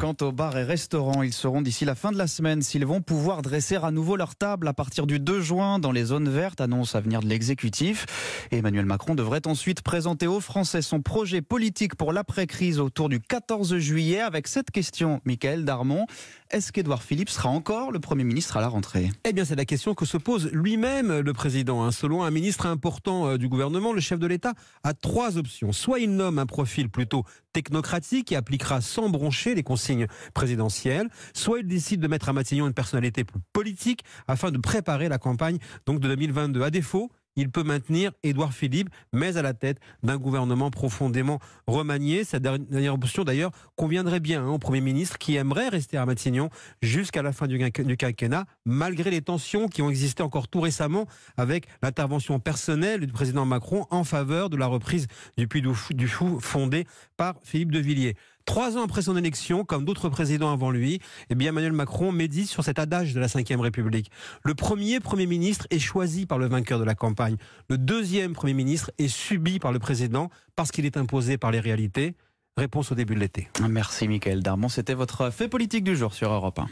Quant aux bars et restaurants, ils seront d'ici la fin de la semaine s'ils vont pouvoir dresser à nouveau leur table à partir du 2 juin dans les zones vertes, annonce à venir de l'exécutif. Emmanuel Macron devrait ensuite présenter aux Français son projet politique pour l'après-crise autour du 14 juillet avec cette question, Michael Darmon. Est-ce qu'Edouard Philippe sera encore le Premier ministre à la rentrée? Eh bien, c'est la question que se pose lui-même le président. Hein. Selon un ministre important euh, du gouvernement, le chef de l'État a trois options. Soit il nomme un profil plutôt technocratique et appliquera sans broncher les consignes présidentielles, soit il décide de mettre à Matignon une personnalité plus politique afin de préparer la campagne donc de 2022. À défaut, il peut maintenir Édouard Philippe, mais à la tête d'un gouvernement profondément remanié. Cette dernière option, d'ailleurs, conviendrait bien hein, au Premier ministre qui aimerait rester à Matignon jusqu'à la fin du, quinquennat, malgré les tensions qui ont existé encore tout récemment avec l'intervention personnelle du président Macron en faveur de la reprise du Puy du Fou fondée par Philippe de Villiers. Trois ans après son élection, comme d'autres présidents avant lui, eh bien Emmanuel Macron médite sur cet adage de la Ve République. Le premier Premier ministre est choisi par le vainqueur de la campagne. Le deuxième Premier ministre est subi par le président parce qu'il est imposé par les réalités. Réponse au début de l'été. Merci Michael Darmon. C'était votre fait politique du jour sur Europe 1.